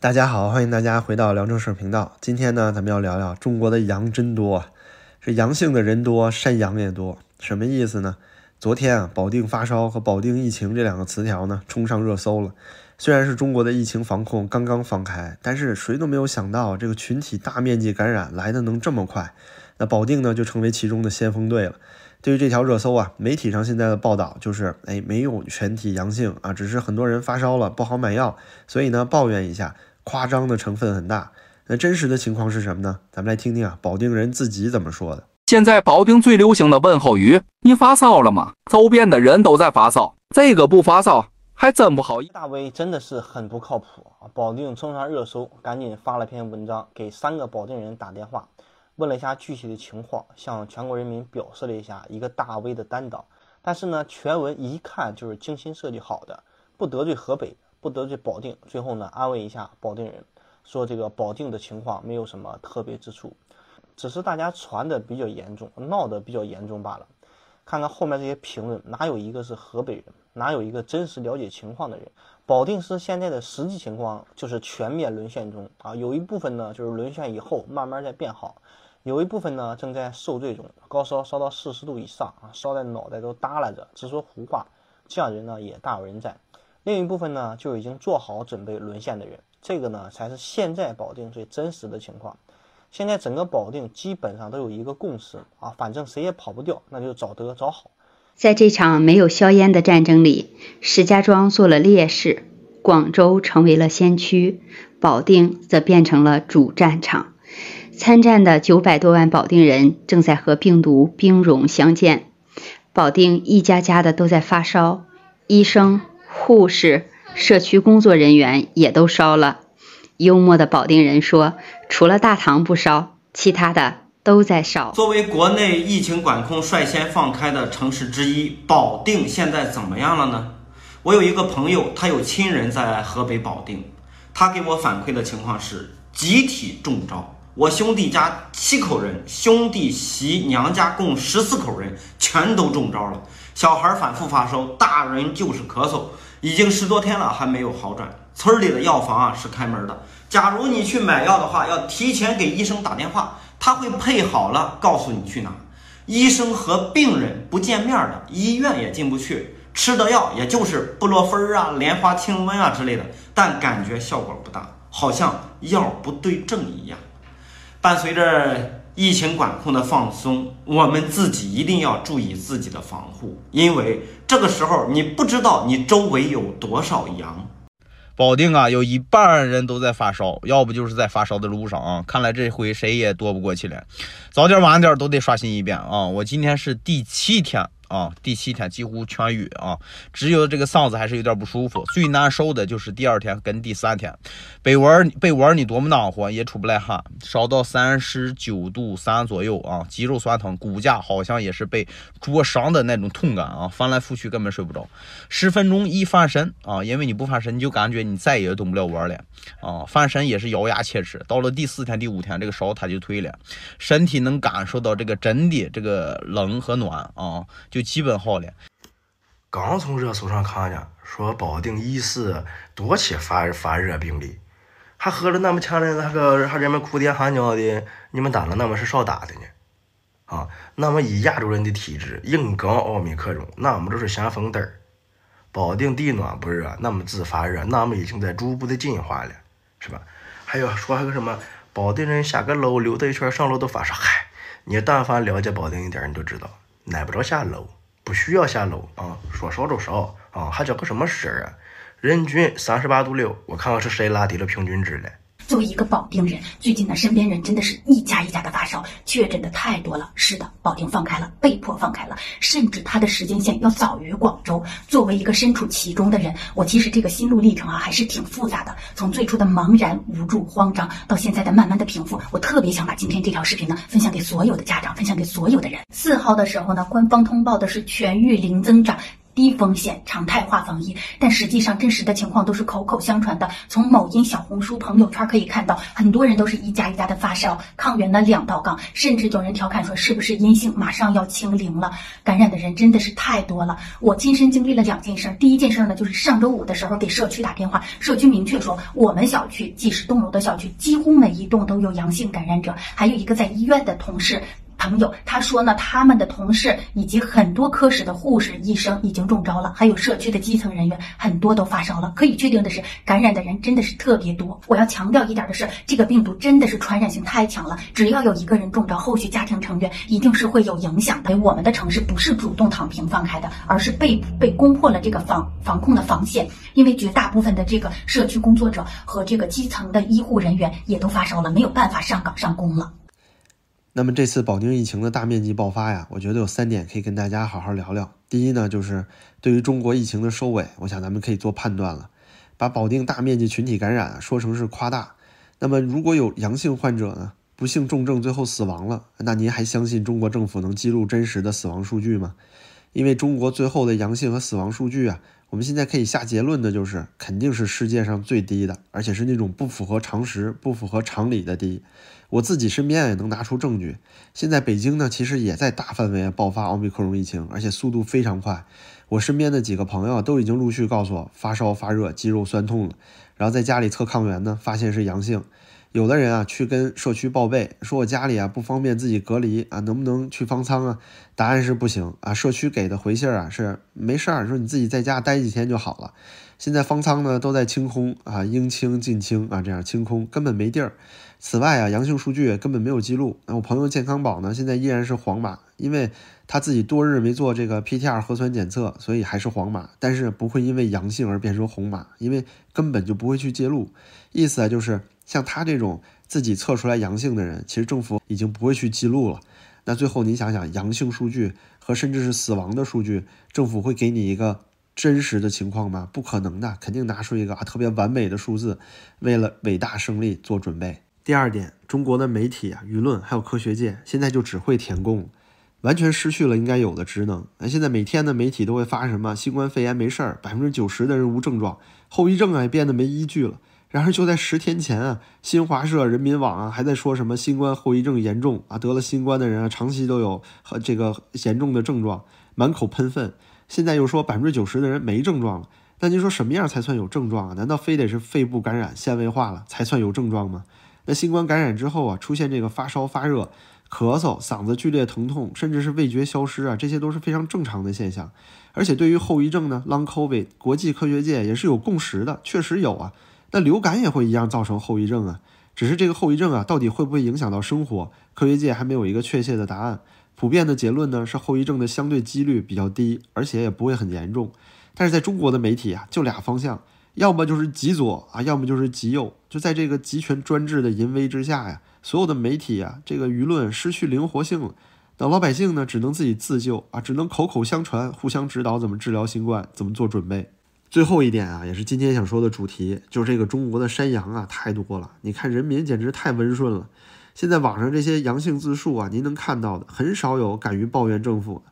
大家好，欢迎大家回到聊正事频道。今天呢，咱们要聊聊中国的羊真多啊，这阳性的人多，山羊也多，什么意思呢？昨天啊，保定发烧和保定疫情这两个词条呢，冲上热搜了。虽然是中国的疫情防控刚刚放开，但是谁都没有想到这个群体大面积感染来的能这么快。那保定呢，就成为其中的先锋队了。对于这条热搜啊，媒体上现在的报道就是，哎，没有全体阳性啊，只是很多人发烧了，不好买药，所以呢，抱怨一下。夸张的成分很大，那真实的情况是什么呢？咱们来听听啊，保定人自己怎么说的。现在保定最流行的问候语：“你发烧了吗？”周边的人都在发烧，这个不发烧还真不好。大 V 真的是很不靠谱啊！保定冲上热搜，赶紧发了篇文章，给三个保定人打电话，问了一下具体的情况，向全国人民表示了一下一个大 V 的担当。但是呢，全文一看就是精心设计好的，不得罪河北。不得罪保定，最后呢安慰一下保定人，说这个保定的情况没有什么特别之处，只是大家传的比较严重，闹得比较严重罢了。看看后面这些评论，哪有一个是河北人，哪有一个真实了解情况的人？保定市现在的实际情况就是全面沦陷中啊，有一部分呢就是沦陷以后慢慢在变好，有一部分呢正在受罪中，高烧烧到四十度以上啊，烧的脑袋都耷拉着，直说胡话，这样人呢也大有人在。另一部分呢，就已经做好准备沦陷的人，这个呢才是现在保定最真实的情况。现在整个保定基本上都有一个共识啊，反正谁也跑不掉，那就早得早好。在这场没有硝烟的战争里，石家庄做了烈士，广州成为了先驱，保定则变成了主战场。参战的九百多万保定人正在和病毒兵戎相见，保定一家家的都在发烧，医生。护士、社区工作人员也都烧了。幽默的保定人说：“除了大堂不烧，其他的都在烧。”作为国内疫情管控率先放开的城市之一，保定现在怎么样了呢？我有一个朋友，他有亲人在河北保定，他给我反馈的情况是集体中招。我兄弟家七口人，兄弟媳娘家共十四口人，全都中招了。小孩反复发烧，大人就是咳嗽。已经十多天了，还没有好转。村里的药房啊是开门的。假如你去买药的话，要提前给医生打电话，他会配好了告诉你去哪。医生和病人不见面的，医院也进不去。吃的药也就是布洛芬啊、莲花清瘟啊之类的，但感觉效果不大，好像药不对症一样。伴随着。疫情管控的放松，我们自己一定要注意自己的防护，因为这个时候你不知道你周围有多少羊。保定啊，有一半人都在发烧，要不就是在发烧的路上啊。看来这回谁也躲不过去了，早点晚点都得刷新一遍啊。我今天是第七天。啊，第七天几乎痊愈啊，只有这个嗓子还是有点不舒服。最难受的就是第二天跟第三天，被窝被窝你多么暖和也出不来汗，烧到三十九度三左右啊，肌肉酸疼，骨架好像也是被灼伤的那种痛感啊，翻来覆去根本睡不着。十分钟一翻身啊，因为你不翻身你就感觉你再也动不了窝了啊，翻身也是咬牙切齿。到了第四天第五天，这个烧它就退了，身体能感受到这个真的这个冷和暖啊，就。就基本好了。刚从热搜上看见，说保定疑似多起发发热病例，还喝了那么强的那个，还人们哭爹喊娘的，你们打了那么是少打的呢？啊，那么以亚洲人的体质，硬刚奥密克戎，那么就是先锋队儿。保定地暖不热，那么自发热，那么已经在逐步的进化了，是吧？还有说还个什么，保定人下个楼溜达一圈上楼都发烧，嗨，你但凡了解保定一点，你就知道。耐不着下楼，不需要下楼啊，说少就少啊，还叫个什么事儿啊？人均三十八度六，我看看是谁拉低了平均值了。作为一个保定人，最近呢，身边人真的是一家一家的发烧，确诊的太多了。是的，保定放开了，被迫放开了，甚至它的时间线要早于广州。作为一个身处其中的人，我其实这个心路历程啊，还是挺复杂的。从最初的茫然、无助、慌张，到现在的慢慢的平复，我特别想把今天这条视频呢，分享给所有的家长，分享给所有的人。四号的时候呢，官方通报的是全域零增长。低风险常态化防疫，但实际上真实的情况都是口口相传的。从某音、小红书、朋友圈可以看到，很多人都是一家一家的发烧，抗原呢两道杠，甚至有人调侃说是不是阴性马上要清零了？感染的人真的是太多了。我亲身经历了两件事，第一件事呢就是上周五的时候给社区打电话，社区明确说我们小区几十栋楼的小区，几乎每一栋都有阳性感染者，还有一个在医院的同事。朋友他说呢，他们的同事以及很多科室的护士、医生已经中招了，还有社区的基层人员很多都发烧了。可以确定的是，感染的人真的是特别多。我要强调一点的是，这个病毒真的是传染性太强了，只要有一个人中招，后续家庭成员一定是会有影响的。我们的城市不是主动躺平放开的，而是被被攻破了这个防防控的防线，因为绝大部分的这个社区工作者和这个基层的医护人员也都发烧了，没有办法上岗上工了。那么这次保定疫情的大面积爆发呀，我觉得有三点可以跟大家好好聊聊。第一呢，就是对于中国疫情的收尾，我想咱们可以做判断了，把保定大面积群体感染说成是夸大。那么如果有阳性患者呢，不幸重症最后死亡了，那您还相信中国政府能记录真实的死亡数据吗？因为中国最后的阳性和死亡数据啊，我们现在可以下结论的就是，肯定是世界上最低的，而且是那种不符合常识、不符合常理的低。我自己身边也能拿出证据。现在北京呢，其实也在大范围爆发奥密克戎疫情，而且速度非常快。我身边的几个朋友都已经陆续告诉我发烧、发热、肌肉酸痛了，然后在家里测抗原呢，发现是阳性。有的人啊，去跟社区报备，说我家里啊不方便自己隔离啊，能不能去方舱啊？答案是不行啊。社区给的回信啊是没事儿，说你自己在家待几天就好了。现在方舱呢都在清空啊，应清尽清啊，这样清空根本没地儿。此外啊，阳性数据根本没有记录。那我朋友健康宝呢，现在依然是黄码，因为他自己多日没做这个 PTR 核酸检测，所以还是黄码。但是不会因为阳性而变成红码，因为根本就不会去记录。意思啊，就是像他这种自己测出来阳性的人，其实政府已经不会去记录了。那最后你想想，阳性数据和甚至是死亡的数据，政府会给你一个真实的情况吗？不可能的，肯定拿出一个啊特别完美的数字，为了伟大胜利做准备。第二点，中国的媒体啊、舆论还有科学界现在就只会填供，完全失去了应该有的职能。那现在每天的媒体都会发什么新冠肺炎没事儿，百分之九十的人无症状，后遗症啊也变得没依据了。然而就在十天前啊，新华社、人民网啊还在说什么新冠后遗症严重啊，得了新冠的人啊长期都有和这个严重的症状，满口喷粪。现在又说百分之九十的人没症状了，那您说什么样才算有症状啊？难道非得是肺部感染纤维化了才算有症状吗？那新冠感染之后啊，出现这个发烧、发热、咳嗽、嗓子剧烈疼痛，甚至是味觉消失啊，这些都是非常正常的现象。而且对于后遗症呢，Long COVID，国际科学界也是有共识的，确实有啊。那流感也会一样造成后遗症啊，只是这个后遗症啊，到底会不会影响到生活，科学界还没有一个确切的答案。普遍的结论呢是后遗症的相对几率比较低，而且也不会很严重。但是在中国的媒体啊，就俩方向。要么就是极左啊，要么就是极右，就在这个集权专制的淫威之下呀，所有的媒体啊，这个舆论失去灵活性了。那老百姓呢，只能自己自救啊，只能口口相传，互相指导怎么治疗新冠，怎么做准备。最后一点啊，也是今天想说的主题，就是这个中国的山羊啊，太多了。你看人民简直太温顺了。现在网上这些阳性自述啊，您能看到的，很少有敢于抱怨政府。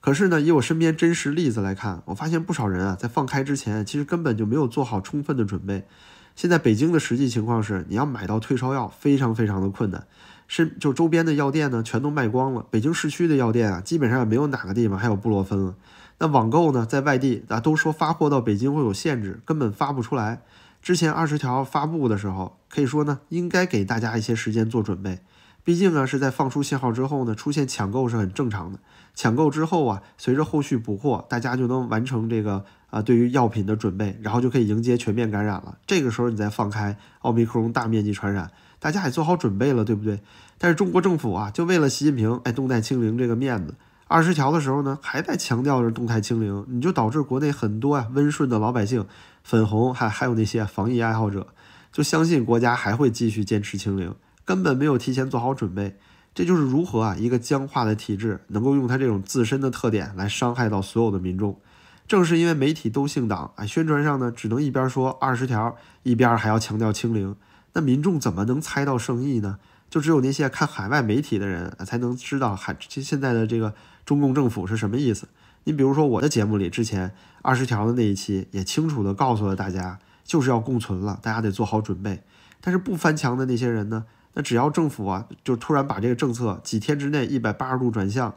可是呢，以我身边真实例子来看，我发现不少人啊，在放开之前，其实根本就没有做好充分的准备。现在北京的实际情况是，你要买到退烧药非常非常的困难，是就周边的药店呢全都卖光了。北京市区的药店啊，基本上也没有哪个地方还有布洛芬了。那网购呢，在外地啊都说发货到北京会有限制，根本发不出来。之前二十条发布的时候，可以说呢，应该给大家一些时间做准备。毕竟呢，是在放出信号之后呢，出现抢购是很正常的。抢购之后啊，随着后续补货，大家就能完成这个啊对于药品的准备，然后就可以迎接全面感染了。这个时候你再放开奥密克戎大面积传染，大家也做好准备了，对不对？但是中国政府啊，就为了习近平哎动态清零这个面子，二十条的时候呢，还在强调着动态清零，你就导致国内很多啊温顺的老百姓，粉红还还有那些防疫爱好者，就相信国家还会继续坚持清零。根本没有提前做好准备，这就是如何啊一个僵化的体制能够用它这种自身的特点来伤害到所有的民众。正是因为媒体都姓党，啊，宣传上呢只能一边说二十条，一边还要强调清零，那民众怎么能猜到圣意呢？就只有那些看海外媒体的人才能知道海现在的这个中共政府是什么意思。你比如说我的节目里之前二十条的那一期，也清楚的告诉了大家，就是要共存了，大家得做好准备。但是不翻墙的那些人呢？那只要政府啊，就突然把这个政策几天之内一百八十度转向，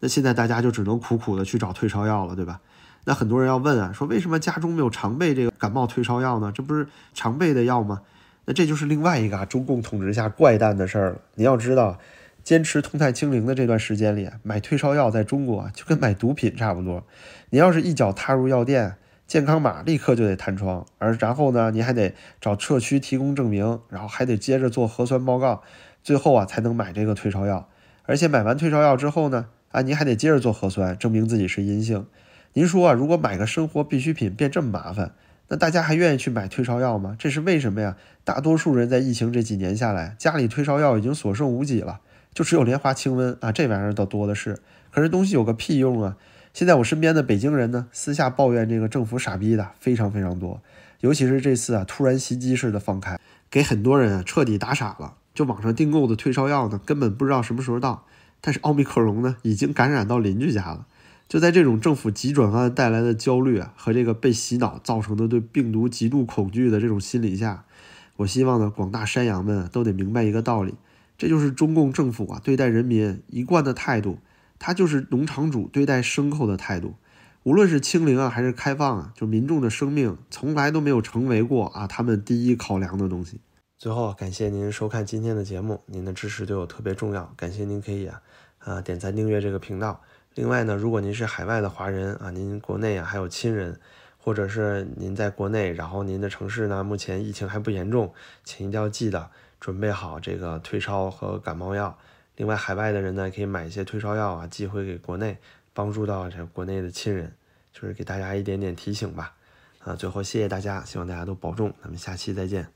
那现在大家就只能苦苦的去找退烧药了，对吧？那很多人要问啊，说为什么家中没有常备这个感冒退烧药呢？这不是常备的药吗？那这就是另外一个啊，中共统治下怪诞的事儿了。你要知道，坚持动态清零的这段时间里，买退烧药在中国啊，就跟买毒品差不多。你要是一脚踏入药店，健康码立刻就得弹窗，而然后呢，你还得找社区提供证明，然后还得接着做核酸报告，最后啊才能买这个退烧药。而且买完退烧药之后呢，啊，您还得接着做核酸，证明自己是阴性。您说啊，如果买个生活必需品变这么麻烦，那大家还愿意去买退烧药吗？这是为什么呀？大多数人在疫情这几年下来，家里退烧药已经所剩无几了，就只有莲花清瘟啊，这玩意儿倒多的是。可是东西有个屁用啊！现在我身边的北京人呢，私下抱怨这个政府傻逼的非常非常多，尤其是这次啊突然袭击式的放开，给很多人啊彻底打傻了。就网上订购的退烧药呢，根本不知道什么时候到，但是奥密克戎呢已经感染到邻居家了。就在这种政府急转弯带来的焦虑啊和这个被洗脑造成的对病毒极度恐惧的这种心理下，我希望呢广大山羊们都得明白一个道理，这就是中共政府啊对待人民一贯的态度。它就是农场主对待牲口的态度，无论是清零啊还是开放啊，就民众的生命从来都没有成为过啊他们第一考量的东西。最后，感谢您收看今天的节目，您的支持对我特别重要，感谢您可以啊啊点赞订阅这个频道。另外呢，如果您是海外的华人啊，您国内啊还有亲人，或者是您在国内，然后您的城市呢目前疫情还不严重，请一定要记得准备好这个退烧和感冒药。另外，海外的人呢，可以买一些退烧药啊，寄回给国内，帮助到这国内的亲人，就是给大家一点点提醒吧。啊，最后谢谢大家，希望大家都保重，咱们下期再见。